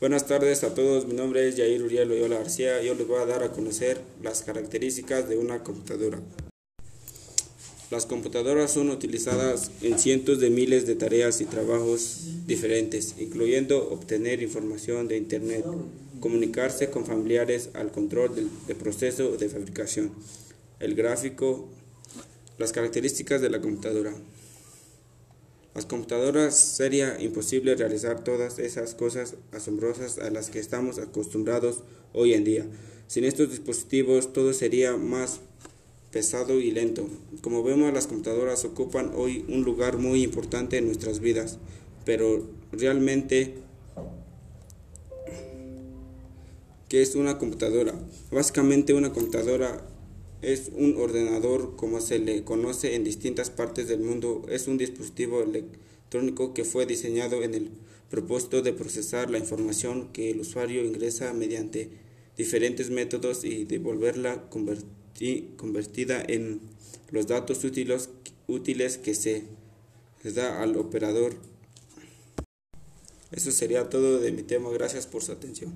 Buenas tardes a todos, mi nombre es Jair Uriel Loyola García yo les voy a dar a conocer las características de una computadora. Las computadoras son utilizadas en cientos de miles de tareas y trabajos diferentes, incluyendo obtener información de Internet, comunicarse con familiares al control del, proceso de fabricación, el gráfico, las características de la computadora. Las computadoras sería imposible realizar todas esas cosas asombrosas a las que estamos acostumbrados hoy en día. Sin estos dispositivos todo sería más pesado y lento. Como vemos, las computadoras ocupan hoy un lugar muy importante en nuestras vidas, pero realmente, ¿qué es una computadora? Básicamente una computadora es un ordenador como se le conoce en distintas partes del mundo. Es un dispositivo electrónico que fue diseñado en el propósito de procesar la información que el usuario ingresa mediante diferentes métodos y devolverla convertida en los datos útiles, útiles que se les da al operador. Eso sería todo de mi tema. Gracias por su atención.